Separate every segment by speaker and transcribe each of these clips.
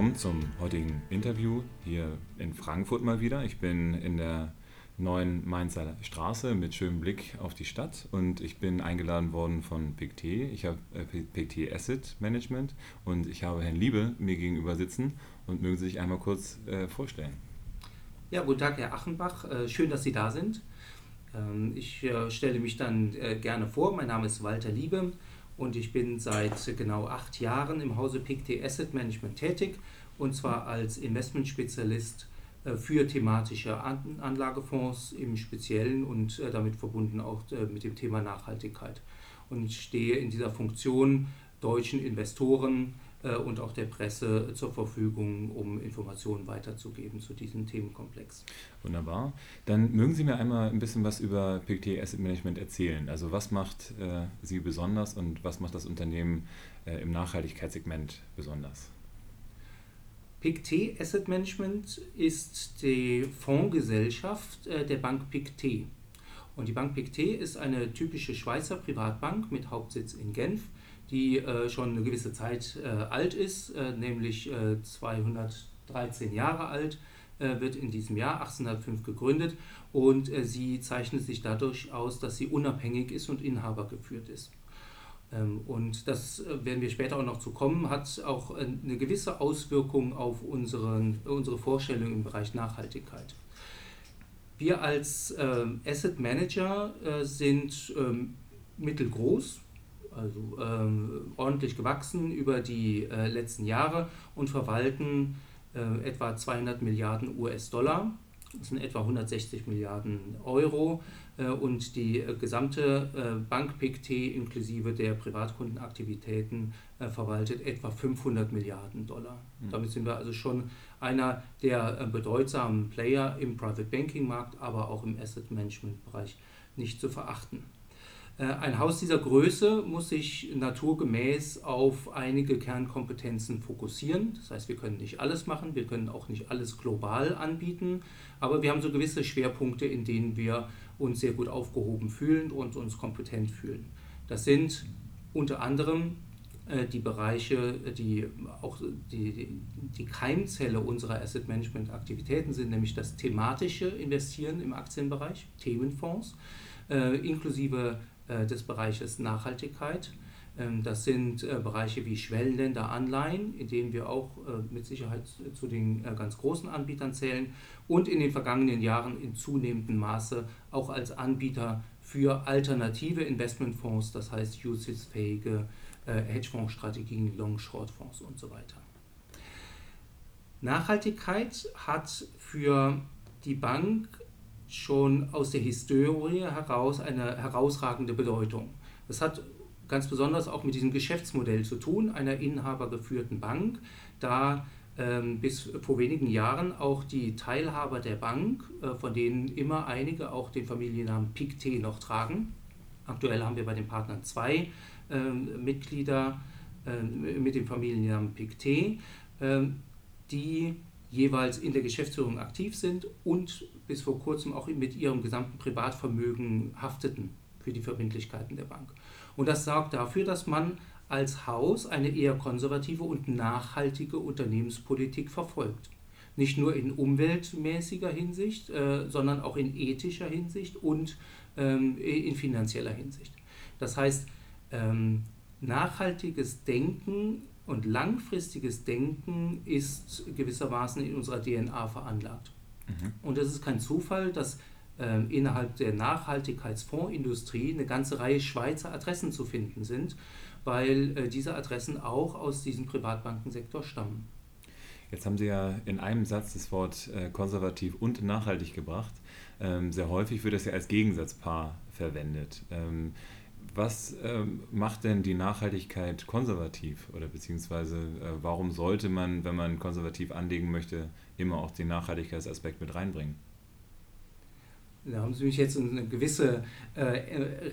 Speaker 1: Willkommen zum heutigen Interview hier in Frankfurt mal wieder. Ich bin in der neuen Mainzer Straße mit schönem Blick auf die Stadt und ich bin eingeladen worden von PICT. Ich habe äh, PICT Asset Management und ich habe Herrn Liebe mir gegenüber sitzen und mögen Sie sich einmal kurz äh, vorstellen.
Speaker 2: Ja, guten Tag, Herr Achenbach. Äh, schön, dass Sie da sind. Ähm, ich stelle mich dann gerne vor. Mein Name ist Walter Liebe und ich bin seit genau acht Jahren im Hause PICT Asset Management tätig und zwar als Investmentspezialist äh, für thematische Anlagefonds im Speziellen und äh, damit verbunden auch äh, mit dem Thema Nachhaltigkeit. Und ich stehe in dieser Funktion deutschen Investoren und auch der Presse zur Verfügung, um Informationen weiterzugeben zu diesem Themenkomplex.
Speaker 1: Wunderbar. Dann mögen Sie mir einmal ein bisschen was über PICT Asset Management erzählen. Also was macht äh, Sie besonders und was macht das Unternehmen äh, im Nachhaltigkeitssegment besonders?
Speaker 2: PICT Asset Management ist die Fondsgesellschaft äh, der Bank PICT. Und die Bank PICT ist eine typische Schweizer Privatbank mit Hauptsitz in Genf, die äh, schon eine gewisse Zeit äh, alt ist, nämlich 213 Jahre alt, wird in diesem Jahr 1805 gegründet und sie zeichnet sich dadurch aus, dass sie unabhängig ist und inhabergeführt ist. Ähm, und das äh, werden wir später auch noch zu kommen, hat auch äh, eine gewisse Auswirkung auf unseren, unsere Vorstellung im Bereich Nachhaltigkeit. Wir als äh, Asset Manager äh, sind ähm, mittelgroß, also ähm, ordentlich gewachsen über die äh, letzten Jahre und verwalten äh, etwa 200 Milliarden US-Dollar das sind etwa 160 Milliarden Euro und die äh, gesamte äh, Bank PICT inklusive der Privatkundenaktivitäten verwaltet etwa 500 Milliarden Dollar. Mhm. Damit sind wir also schon einer der bedeutsamen Player im Private Banking Markt, aber auch im Asset Management Bereich nicht zu verachten. Äh, ein Haus dieser Größe muss sich naturgemäß auf einige Kernkompetenzen fokussieren. Das heißt, wir können nicht alles machen, wir können auch nicht alles global anbieten, aber wir haben so gewisse Schwerpunkte, in denen wir uns sehr gut aufgehoben fühlen und uns kompetent fühlen. Das sind unter anderem äh, die Bereiche, die auch die, die Keimzelle unserer Asset Management Aktivitäten sind, nämlich das thematische Investieren im Aktienbereich, Themenfonds, äh, inklusive äh, des Bereiches Nachhaltigkeit. Ähm, das sind äh, Bereiche wie Schwellenländeranleihen, in denen wir auch äh, mit Sicherheit zu den ganz großen Anbietern zählen und in den vergangenen Jahren in zunehmendem Maße auch als Anbieter für alternative Investmentfonds, das heißt UCITS-fähige Hedgefondsstrategien, Long-Short-Fonds und so weiter. Nachhaltigkeit hat für die Bank schon aus der Historie heraus eine herausragende Bedeutung. Das hat ganz besonders auch mit diesem Geschäftsmodell zu tun, einer inhabergeführten Bank, da ähm, bis vor wenigen Jahren auch die Teilhaber der Bank, äh, von denen immer einige auch den Familiennamen PICT noch tragen. Aktuell haben wir bei den Partnern zwei äh, Mitglieder äh, mit dem Familiennamen PICT, ähm, die jeweils in der Geschäftsführung aktiv sind und bis vor kurzem auch mit ihrem gesamten Privatvermögen hafteten für die Verbindlichkeiten der Bank. Und das sorgt dafür, dass man als Haus eine eher konservative und nachhaltige Unternehmenspolitik verfolgt. Nicht nur in umweltmäßiger Hinsicht, äh, sondern auch in ethischer Hinsicht und ähm, in finanzieller Hinsicht. Das heißt, ähm, nachhaltiges Denken und langfristiges Denken ist gewissermaßen in unserer DNA veranlagt. Mhm. Und es ist kein Zufall, dass innerhalb der Nachhaltigkeitsfondsindustrie eine ganze Reihe Schweizer Adressen zu finden sind, weil äh, diese Adressen auch aus diesem Privatbankensektor stammen.
Speaker 1: Jetzt haben Sie ja in einem Satz das Wort äh, konservativ und nachhaltig gebracht. Ähm, sehr häufig wird das ja als Gegensatzpaar verwendet. Ähm, was ähm, macht denn die Nachhaltigkeit konservativ oder beziehungsweise äh, warum sollte man, wenn man konservativ anlegen möchte, immer auch den Nachhaltigkeitsaspekt mit reinbringen?
Speaker 2: Da haben Sie mich jetzt in eine gewisse äh,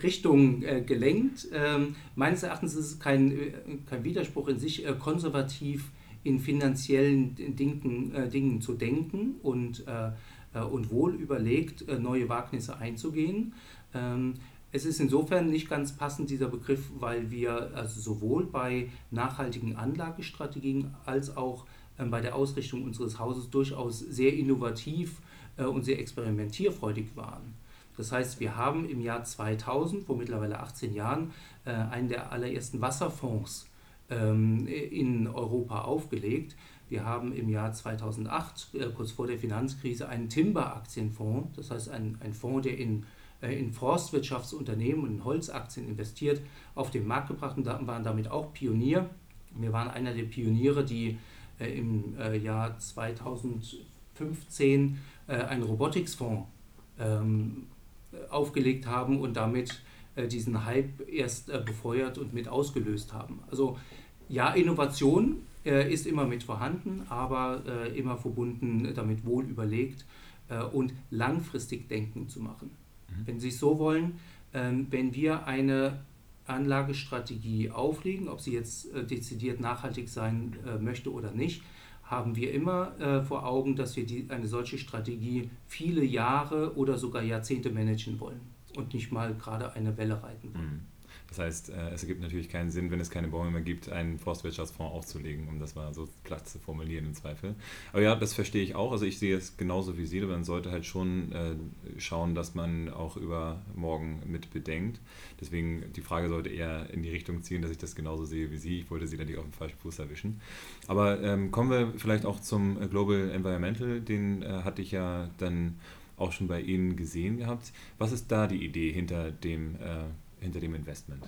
Speaker 2: Richtung äh, gelenkt. Ähm, meines Erachtens ist es kein, äh, kein Widerspruch in sich, äh, konservativ in finanziellen Dingen, äh, Dingen zu denken und, und wohl überlegt neue Wagnisse einzugehen. Ähm, Es ist insofern nicht ganz passend, dieser Begriff, weil wir also sowohl bei nachhaltigen Anlagestrategien als auch ähm, bei der Ausrichtung unseres Hauses durchaus sehr innovativ äh, und sehr experimentierfreudig waren. Das heißt, wir haben im Jahr 2000, vor mittlerweile 18 Jahren, äh, einen der allerersten Wasserfonds ähm, in Europa aufgelegt. Wir haben im Jahr 2008, äh, kurz vor der Finanzkrise, einen Timber-Aktienfonds, das heißt ein, ein Fonds, der in, in Forstwirtschaftsunternehmen und in Holzaktien investiert, auf den Markt gebracht und waren damit auch Pionier. Wir waren einer der Pioniere, die im Jahr 2015 einen Robotics-Fonds ähm, aufgelegt haben und damit äh, diesen Hype erst äh, befeuert und mit ausgelöst haben. Also ja, Innovation äh, ist immer mit vorhanden, aber immer verbunden damit wohl überlegt und langfristig denken zu machen. Mhm. Wenn Sie es so wollen, ähm, wenn wir eine Anlagestrategie auflegen, ob sie jetzt dezidiert nachhaltig sein möchte oder nicht, haben wir immer äh, vor Augen, dass wir die, eine solche Strategie viele Jahre oder sogar Jahrzehnte managen wollen und nicht mal gerade eine Welle reiten wollen. Mhm.
Speaker 1: Das heißt, äh, es ergibt natürlich keinen Sinn, wenn es keine Bäume mehr gibt, einen Forstwirtschaftsfonds aufzulegen, um das mal so platt zu formulieren im Zweifel. Aber ja, das verstehe ich auch. Also ich sehe es genauso wie Sie, man sollte halt schon äh, schauen, dass man auch über morgen mit bedenkt. Deswegen die Frage sollte eher in die Richtung ziehen, dass ich das genauso sehe wie Sie. Ich wollte Sie da nicht auf den falschen Fuß erwischen. Aber ähm, kommen wir vielleicht auch zum Global Environmental. Den äh, hatte ich ja dann auch schon bei Ihnen gesehen gehabt. Was ist da die Idee hinter dem äh, hinter dem Investment?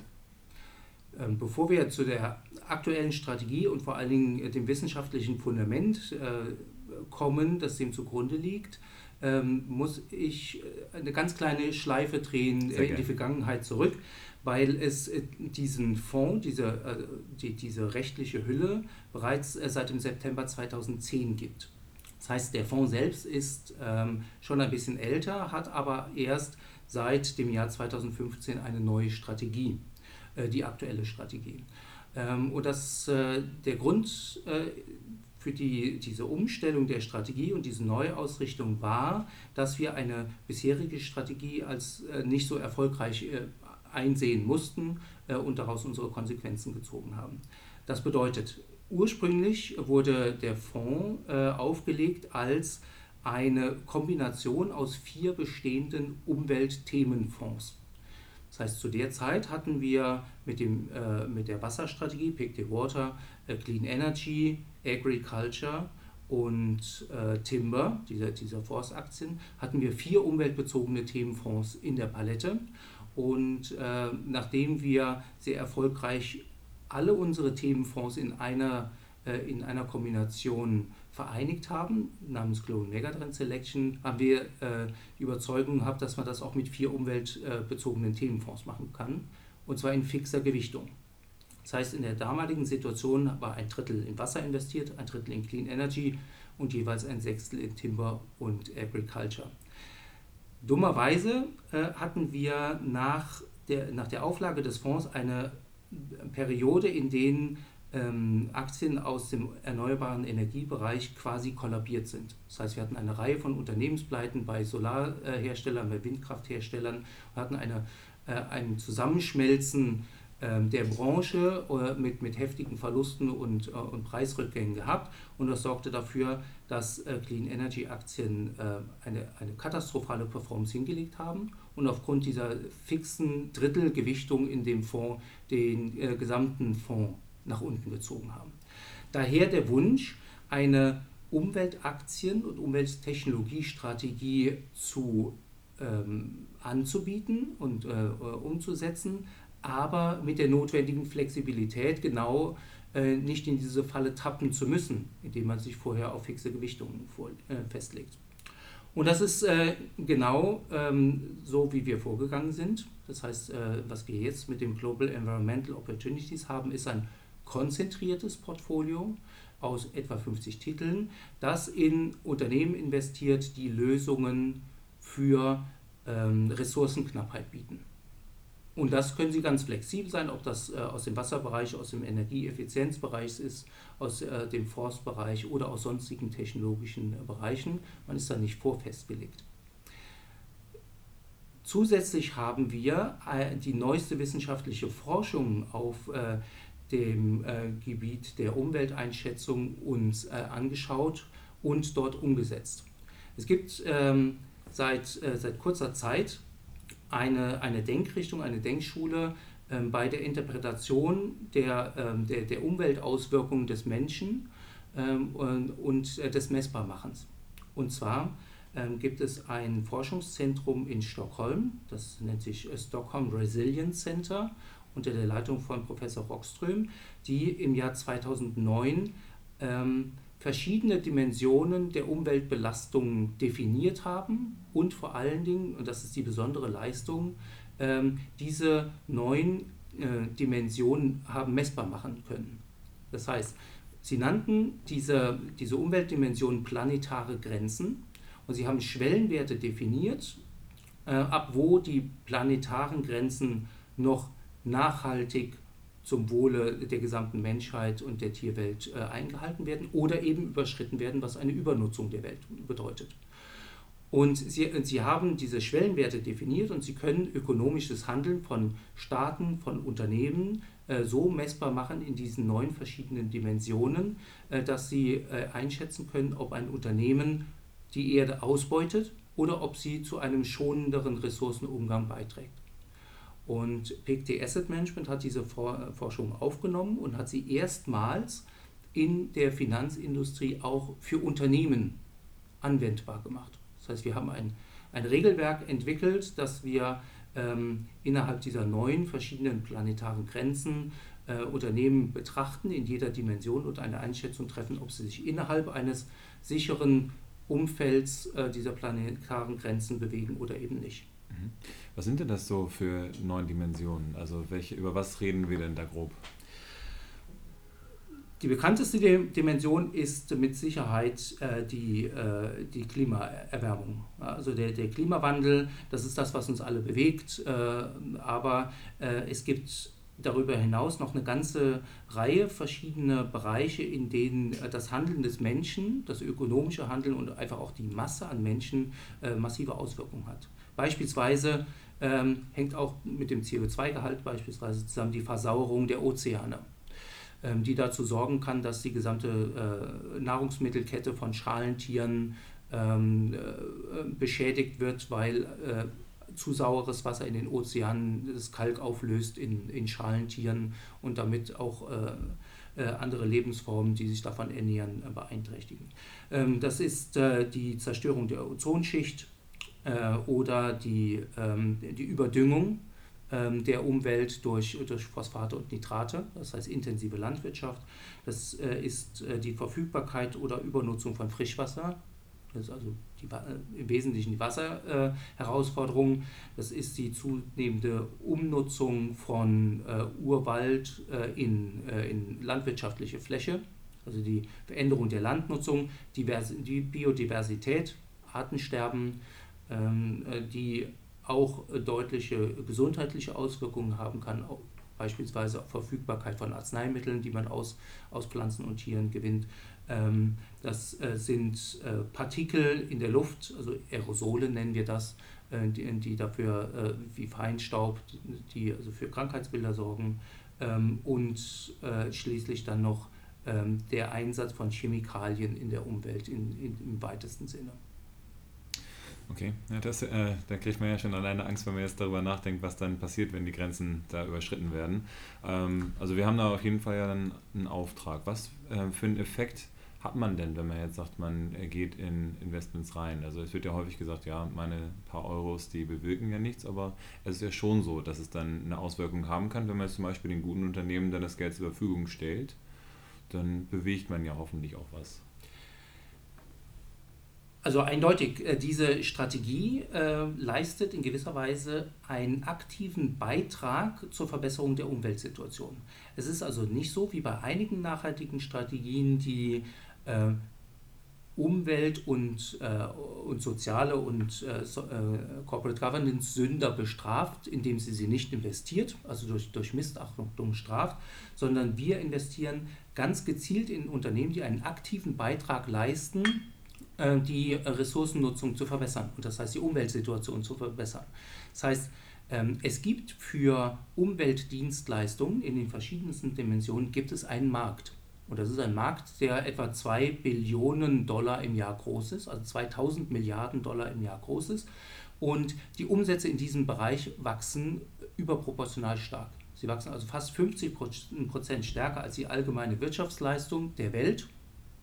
Speaker 2: Ähm, bevor wir zu der aktuellen Strategie und vor allen Dingen äh, dem wissenschaftlichen Fundament äh, kommen, das dem zugrunde liegt, ähm, muss ich äh, eine ganz kleine Schleife drehen in die Vergangenheit zurück, weil es diesen Fonds, diese, die, diese rechtliche Hülle bereits seit dem September 2010 gibt. Das heißt, der Fonds selbst ist ähm, schon ein bisschen älter, hat aber erst seit dem Jahr 2015 eine neue Strategie, äh, die aktuelle Strategie. Ähm, und das, äh, der Grund äh, für die, diese Umstellung der Strategie und diese Neuausrichtung war, dass wir eine bisherige Strategie als nicht so erfolgreich einsehen mussten und daraus unsere Konsequenzen gezogen haben. Das bedeutet, ursprünglich wurde der Fonds aufgelegt als eine Kombination aus vier bestehenden Umweltthemenfonds. Das heißt, zu der Zeit hatten wir mit, dem, äh, mit der Wasserstrategie, Pick the Water, äh, Clean Energy, Agriculture und äh, Timber, dieser, dieser Forstaktien, hatten wir vier umweltbezogene Themenfonds in der Palette. Und äh, nachdem wir sehr erfolgreich alle unsere Themenfonds in einer, äh, in einer Kombination vereinigt haben, namens Global Megatrend Selection, haben wir äh, die Überzeugung gehabt, dass man das auch mit vier umweltbezogenen Themenfonds machen kann, und zwar in fixer Gewichtung. Das heißt, in der damaligen Situation war ein Drittel in Wasser investiert, ein Drittel in Clean Energy und jeweils ein Sechstel in Timber und Agriculture. Dummerweise äh, hatten wir nach der, nach der Auflage des Fonds eine Periode, in denen ähm, Aktien aus dem erneuerbaren Energiebereich quasi kollabiert sind. Das heißt, wir hatten eine Reihe von Unternehmenspleiten bei Solarherstellern, bei Windkraftherstellern, wir hatten eine, äh, ein Zusammenschmelzen äh, der Branche äh, mit, mit heftigen Verlusten und, äh, und Preisrückgängen gehabt. Und das sorgte dafür, dass äh, Clean Energy Aktien äh, eine, eine katastrophale Performance hingelegt haben. Und aufgrund dieser fixen Drittelgewichtung in dem Fonds den gesamten Fonds nach unten gezogen haben. Daher der Wunsch, eine Umweltaktien- und Umwelttechnologiestrategie zu, ähm, anzubieten und äh, umzusetzen, aber mit der notwendigen Flexibilität genau äh, nicht in diese Falle tappen zu müssen, indem man sich vorher auf fixe Gewichtungen vor, äh, festlegt. Und das ist äh, genau ähm, so, wie wir vorgegangen sind. Das heißt, äh, was wir jetzt mit dem Global Environmental Opportunities haben, ist ein konzentriertes Portfolio aus etwa 50 Titeln, das in Unternehmen investiert, die Lösungen für ähm, Ressourcenknappheit bieten. Und das können Sie ganz flexibel sein, ob das äh, aus dem Wasserbereich, aus dem Energieeffizienzbereich ist, aus äh, dem Forstbereich oder aus sonstigen technologischen äh, Bereichen. Man ist da nicht vorfestgelegt. Zusätzlich haben wir äh, die neueste wissenschaftliche Forschung auf dem Gebiet der Umwelteinschätzung uns angeschaut und dort umgesetzt. Es gibt ähm, seit, seit kurzer Zeit eine, eine Denkrichtung, eine Denkschule ähm, bei der Interpretation der, ähm, der, der Umweltauswirkungen des Menschen ähm, und, und äh, des Messbarmachens. Und zwar ähm, gibt es ein Forschungszentrum in Stockholm, das nennt sich äh, Stockholm Resilience Center unter der Leitung von Professor Rockström, die im Jahr 2009 ähm, verschiedene Dimensionen der Umweltbelastung definiert haben und vor allen Dingen, und das ist die besondere Leistung, ähm, diese neuen äh, Dimensionen haben messbar machen können. Das heißt, sie nannten diese, diese Umweltdimensionen planetare Grenzen und sie haben Schwellenwerte definiert, äh, ab wo die planetaren Grenzen noch nachhaltig zum Wohle der gesamten Menschheit und der Tierwelt äh, eingehalten werden oder eben überschritten werden, was eine Übernutzung der Welt bedeutet. Und sie, sie haben diese Schwellenwerte definiert und sie können ökonomisches Handeln von Staaten, von Unternehmen äh, so messbar machen in diesen neun verschiedenen Dimensionen, äh, dass sie äh, einschätzen können, ob ein Unternehmen die Erde ausbeutet oder ob sie zu einem schonenderen Ressourcenumgang beiträgt. Und PKT Asset Management hat diese Forschung aufgenommen und hat sie erstmals in der Finanzindustrie auch für Unternehmen anwendbar gemacht. Das heißt, wir haben ein, ein Regelwerk entwickelt, das wir ähm, innerhalb dieser neun verschiedenen planetaren Grenzen äh, Unternehmen betrachten, in jeder Dimension und eine Einschätzung treffen, ob sie sich innerhalb eines sicheren Umfelds äh, dieser planetaren Grenzen bewegen oder eben nicht.
Speaker 1: Mhm. Was sind denn das so für neun Dimensionen? Also welche, über was reden wir denn da grob?
Speaker 2: Die bekannteste Dimension ist mit Sicherheit äh, die, äh, die Klimaerwärmung. Also der, der Klimawandel, das ist das, was uns alle bewegt. Äh, aber äh, es gibt darüber hinaus noch eine ganze Reihe verschiedener Bereiche, in denen äh, das Handeln des Menschen, das ökonomische Handeln und einfach auch die Masse an Menschen äh, massive Auswirkungen hat. Beispielsweise ähm, hängt auch mit dem CO2-Gehalt beispielsweise zusammen die Versauerung der Ozeane, ähm, die dazu sorgen kann, dass die gesamte äh, Nahrungsmittelkette von Schalentieren ähm, äh, beschädigt wird, weil äh, zu saures Wasser in den Ozeanen das Kalk auflöst in, in Schalentieren und damit auch äh, äh, andere Lebensformen, die sich davon ernähren, äh, beeinträchtigen. Ähm, das ist die Zerstörung der Ozonschicht äh, oder die, ähm, die Überdüngung ähm, der Umwelt durch, durch Phosphate und Nitrate, das heißt intensive Landwirtschaft. Das äh, ist äh, die Verfügbarkeit oder Übernutzung von Frischwasser. Das ist also die, äh, im Wesentlichen die Wasserherausforderung. das ist die zunehmende Umnutzung von äh, Urwald äh, in, in landwirtschaftliche Fläche, also die Veränderung der Landnutzung, Divers die Biodiversität, Artensterben, äh, die auch deutliche gesundheitliche Auswirkungen haben kann, beispielsweise Verfügbarkeit von Arzneimitteln, die man aus, aus Pflanzen und Tieren gewinnt. Ähm, das äh, sind äh, Partikel in der Luft, also Aerosole nennen wir das, die, die dafür wie Feinstaub, die also für Krankheitsbilder sorgen ähm, und schließlich dann noch der Einsatz von Chemikalien in der Umwelt in, in, im weitesten Sinne.
Speaker 1: Okay, ja, das, äh, da kriegt man ja schon alleine Angst, wenn man jetzt darüber nachdenkt, was dann passiert, wenn die Grenzen da überschritten werden. Ähm, also wir haben da auf jeden Fall ja dann einen Auftrag. Was äh, für einen Effekt hat man denn, wenn man jetzt sagt, man geht in Investments rein? Also es wird ja häufig gesagt, ja, meine paar Euros, die bewirken ja nichts, aber es ist ja schon so, dass es dann eine Auswirkung haben kann, wenn man jetzt zum Beispiel den guten Unternehmen dann das Geld zur Verfügung stellt, dann bewegt man ja hoffentlich auch was.
Speaker 2: Also eindeutig, äh, diese Strategie äh, leistet in gewisser Weise einen aktiven Beitrag zur Verbesserung der Umweltsituation. Es ist also nicht so wie bei einigen nachhaltigen Strategien, die äh, Umwelt- und, äh, und soziale und äh, so, äh, Corporate Governance Sünder bestraft, indem sie sie nicht investiert, also durch, durch Missachtung straft, sondern wir investieren ganz gezielt in Unternehmen, die einen aktiven Beitrag leisten die Ressourcennutzung zu verbessern und das heißt die Umweltsituation zu verbessern. Das heißt, ähm, es gibt für Umweltdienstleistungen in den verschiedensten Dimensionen gibt es einen Markt. Und das ist ein Markt, der etwa 2 Billionen Dollar im Jahr groß ist, also 2000 Milliarden Dollar im Jahr groß ist. Und die Umsätze in diesem Bereich wachsen überproportional stark. Sie wachsen also fast 50 Prozent stärker als die allgemeine Wirtschaftsleistung der Welt.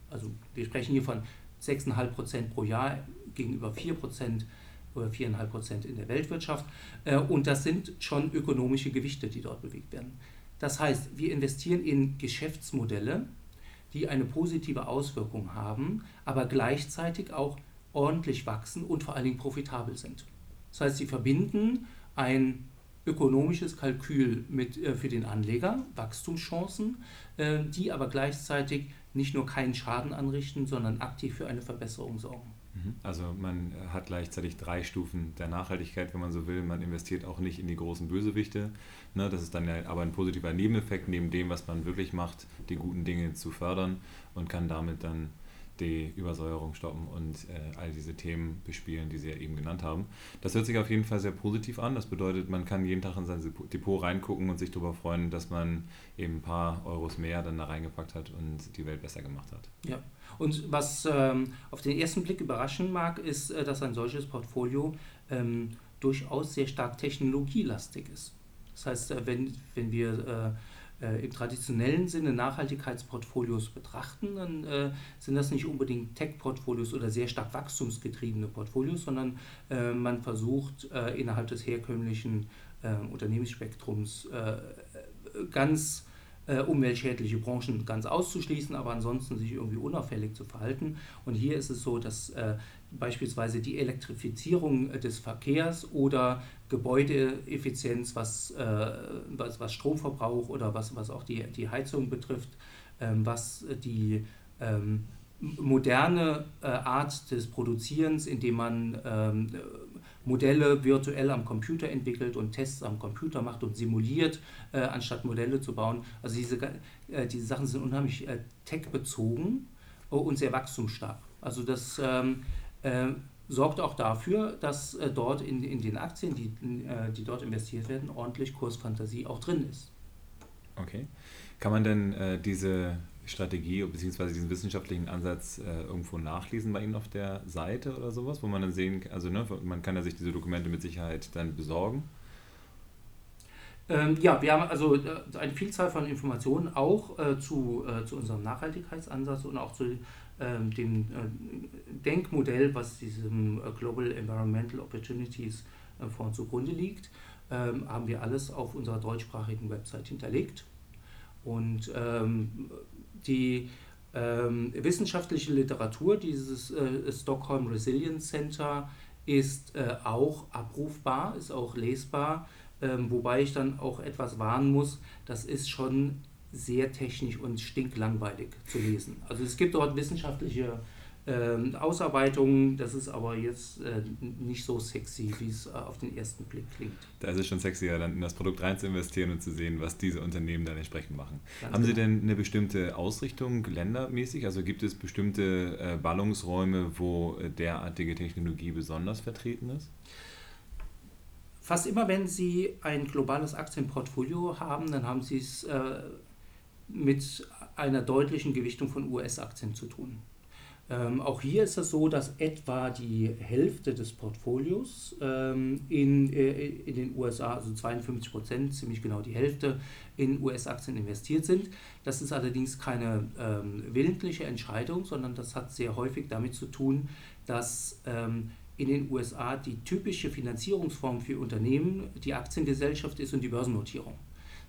Speaker 2: Also wir sprechen hier von 6,5 Prozent pro Jahr gegenüber 4 Prozent oder 4,5 Prozent in der Weltwirtschaft. Äh, und das sind schon ökonomische Gewichte, die dort bewegt werden. Das heißt, wir investieren in Geschäftsmodelle, die eine positive Auswirkung haben, aber gleichzeitig auch ordentlich wachsen und vor allen Dingen profitabel sind. Das heißt, sie verbinden ein ökonomisches Kalkül mit, äh, für den Anleger, Wachstumschancen, äh, die aber gleichzeitig nicht nur keinen Schaden anrichten, sondern aktiv für eine Verbesserung sorgen.
Speaker 1: Mhm. Also man hat gleichzeitig drei Stufen der Nachhaltigkeit, wenn man so will. Man investiert auch nicht in die großen Bösewichte. Ne? Das ist dann ja aber ein positiver Nebeneffekt, neben dem, was man wirklich macht, die guten Dinge zu fördern und kann damit dann die Übersäuerung stoppen und äh, all diese Themen bespielen, die Sie ja eben genannt haben. Das hört sich auf jeden Fall sehr positiv an. Das bedeutet, man kann jeden Tag in sein Depot reingucken und sich darüber freuen, dass man eben ein paar Euros mehr dann da reingepackt hat und die Welt besser gemacht hat.
Speaker 2: Ja, und was ähm, auf den ersten Blick überraschen mag, ist, äh, dass ein solches Portfolio ähm, durchaus sehr stark technologielastig ist. Das heißt, äh, wenn, wenn wir äh, äh, im traditionellen Sinne Nachhaltigkeitsportfolios betrachten, dann äh, sind das nicht unbedingt Tech-Portfolios oder sehr stark wachstumsgetriebene Portfolios, sondern äh, man versucht äh, innerhalb des herkömmlichen äh, Unternehmensspektrums äh, ganz umweltschädliche Branchen ganz auszuschließen, aber ansonsten sich irgendwie unauffällig zu verhalten. Und hier ist es so, dass beispielsweise die Elektrifizierung des Verkehrs oder Gebäudeeffizienz, was, äh, was, was Stromverbrauch oder was, was auch die, die Heizung betrifft, ähm, was die ähm, moderne äh, Art des Produzierens, indem man ähm, Modelle virtuell am Computer entwickelt und Tests am Computer macht und simuliert, äh, anstatt Modelle zu bauen. Also diese, äh, diese Sachen sind unheimlich äh, tech-bezogen und sehr wachstumsstark. Also das ähm, äh, sorgt auch dafür, dass äh, dort in, in den Aktien, die, äh, die dort investiert werden, ordentlich Kursfantasie auch drin ist.
Speaker 1: Okay. Kann man denn äh, diese Strategie bzw. diesen wissenschaftlichen Ansatz äh, irgendwo nachlesen bei Ihnen auf der Seite oder sowas, wo man dann sehen kann, also ne, man kann ja sich diese Dokumente mit Sicherheit dann besorgen?
Speaker 2: Ähm, ja, wir haben also äh, eine Vielzahl von Informationen auch äh, zu, äh, zu unserem Nachhaltigkeitsansatz und auch zu ähm, dem äh, Denkmodell, was diesem äh, Global Environmental Opportunities äh, Fonds zugrunde liegt, ähm, haben wir alles auf unserer deutschsprachigen Website hinterlegt. Und ähm, die wissenschaftliche Literatur dieses Stockholm Resilience Center ist auch abrufbar, ist auch lesbar, wobei ich dann auch etwas warnen muss, das ist schon sehr technisch und stinklangweilig zu lesen. Also es gibt dort wissenschaftliche äh, Ausarbeitungen, das ist aber jetzt äh, nicht so sexy, wie es äh, auf den ersten Blick klingt.
Speaker 1: Da ist es schon sexier, dann in das Produkt rein zu investieren und zu sehen, was diese Unternehmen dann entsprechend machen. Ganz Haben genau. Sie denn eine bestimmte Ausrichtung ländermäßig? Also gibt es bestimmte äh, Ballungsräume, wo äh, derartige Technologie besonders vertreten ist?
Speaker 2: Fast immer, wenn Sie ein globales Aktienportfolio haben, dann haben Sie es äh, mit einer deutlichen Gewichtung von US-Aktien zu tun. Ähm, auch hier ist es so, dass etwa die Hälfte des Portfolios ähm, in, äh, in den USA, also 52 Prozent, ziemlich genau die Hälfte, in US-Aktien investiert sind. Das ist allerdings keine ähm, willentliche Entscheidung, sondern das hat sehr häufig damit zu tun, dass ähm, in den USA die typische Finanzierungsform für Unternehmen die Aktiengesellschaft ist und die Börsennotierung.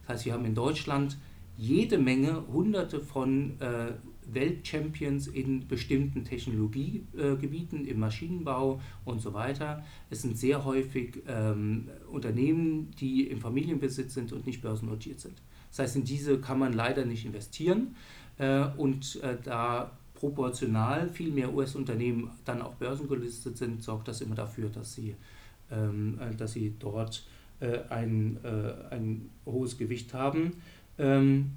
Speaker 2: Das heißt, wir haben in Deutschland jede Menge, hunderte von äh, Weltchampions in bestimmten Technologiegebieten, äh, im Maschinenbau und so weiter. Es sind sehr häufig ähm, Unternehmen, die im Familienbesitz sind und nicht börsennotiert sind. Das heißt, in diese kann man leider nicht investieren äh, und äh, da proportional viel mehr US-Unternehmen dann auch börsengelistet sind, sorgt das immer dafür, dass sie, ähm, äh, dass sie dort äh, ein, ein hohes Gewicht haben. Ähm,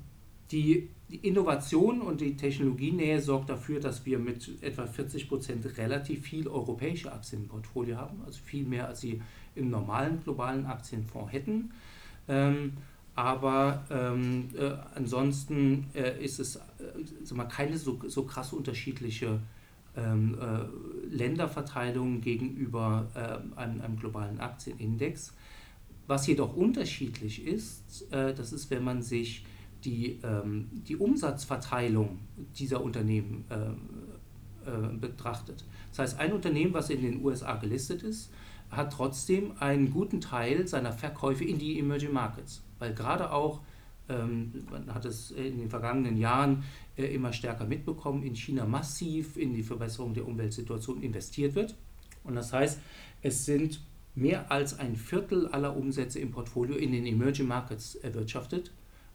Speaker 2: die die Innovation und die Technologienähe sorgt dafür, dass wir mit etwa 40 Prozent relativ viel europäische Aktien im Portfolio haben, also viel mehr als sie im normalen globalen Aktienfonds hätten. Ähm, aber ähm, äh, ansonsten äh, ist es äh, mal, keine so, so krass unterschiedliche ähm, äh, Länderverteilung gegenüber äh, einem, einem, globalen Aktienindex. Was jedoch unterschiedlich ist, äh, das ist, wenn man sich die, ähm, die Umsatzverteilung dieser Unternehmen betrachtet. Das heißt, ein Unternehmen, was in den USA gelistet ist, hat trotzdem einen guten Teil seiner Verkäufe in die Emerging Markets, weil gerade auch, ähm, man hat es in den vergangenen Jahren äh, immer stärker mitbekommen, in China massiv in die Verbesserung der Umweltsituation investiert wird. Und das heißt, es sind mehr als ein Viertel aller Umsätze im Portfolio in den Emerging Markets erwirtschaftet,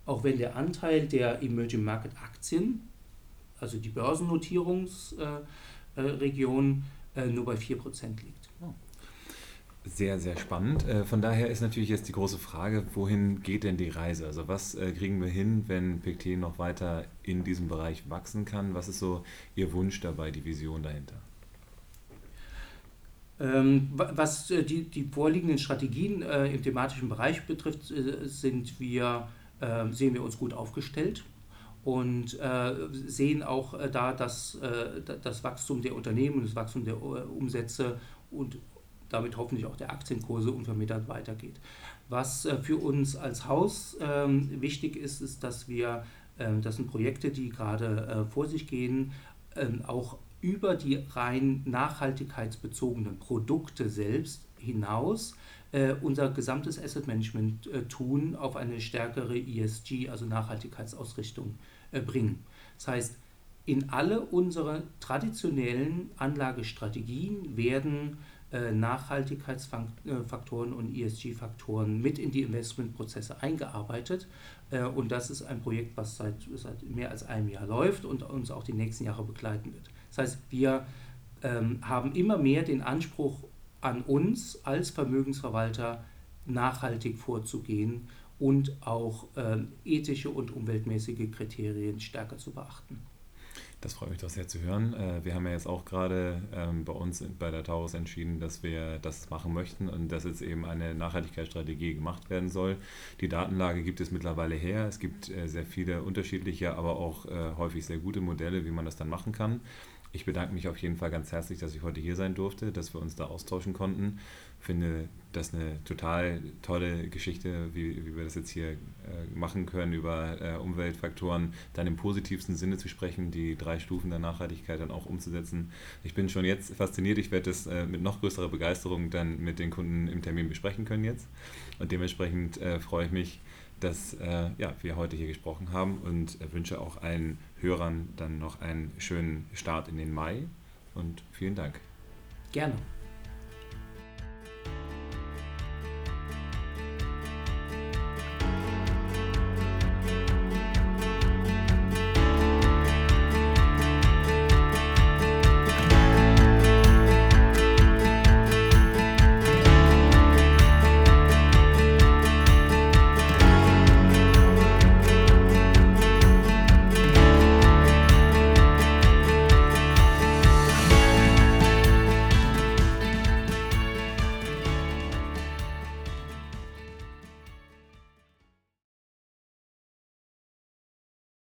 Speaker 2: auch wenn der Anteil der Emerging Market Aktien, also die Börsennotierungsregion, äh, äh, nur bei 4% liegt. Oh.
Speaker 1: Sehr, sehr spannend. Äh, von daher ist natürlich jetzt die große Frage, wohin geht denn die Reise? Also was äh, kriegen wir hin, wenn PICT noch weiter in diesem Bereich wachsen kann? Was ist so Ihr Wunsch dabei, die Vision dahinter?
Speaker 2: Ähm, was äh, die, die vorliegenden Strategien im thematischen Bereich betrifft, sind wir, sehen wir uns gut aufgestellt und sehen auch da, dass das Wachstum der Unternehmen das Wachstum der Umsätze und damit hoffentlich auch der Aktienkurse unvermittelt weitergeht. Was äh, für uns als Haus ähm, wichtig ist, ist, dass wir, ähm, das sind Projekte, die gerade äh, vor sich gehen, ähm, auch über die rein nachhaltigkeitsbezogenen Produkte selbst hinaus äh, unser gesamtes Asset Management tun auf eine stärkere ESG, also Nachhaltigkeitsausrichtung bringen. Das heißt, in alle unsere traditionellen Anlagestrategien werden äh, Nachhaltigkeitsfaktoren und ESG-Faktoren mit in die Investmentprozesse eingearbeitet. Äh, und das ist ein Projekt, was seit, seit mehr als einem Jahr läuft und uns auch die nächsten Jahre begleiten wird. Das heißt, wir ähm, haben immer mehr den Anspruch an uns als Vermögensverwalter nachhaltig vorzugehen und auch ähm, ethische und umweltmäßige Kriterien stärker zu beachten.
Speaker 1: Das freut mich doch sehr zu hören. Äh, wir haben ja jetzt auch gerade ähm, bei uns bei der Taurus entschieden, dass wir das machen möchten und dass jetzt eben eine Nachhaltigkeitsstrategie gemacht werden soll. Die Datenlage gibt es mittlerweile her. Es gibt äh, sehr viele unterschiedliche, aber auch äh, häufig sehr gute Modelle, wie man das dann machen kann. Ich bedanke mich auf jeden Fall ganz herzlich, dass ich heute hier sein durfte, dass wir uns da austauschen konnten. Finde das eine total tolle Geschichte, wie, wie wir das jetzt hier äh, machen können, über äh, Umweltfaktoren dann im positivsten Sinne zu sprechen, die drei Stufen der Nachhaltigkeit dann auch umzusetzen. Ich bin schon jetzt fasziniert. Ich werde das äh, mit noch größerer Begeisterung dann mit den Kunden im Termin besprechen können jetzt. Und dementsprechend äh, freue ich mich, dass äh, ja, wir heute hier gesprochen haben und äh, wünsche auch allen Hörern dann noch einen schönen Start in den Mai und vielen Dank.
Speaker 2: Gerne.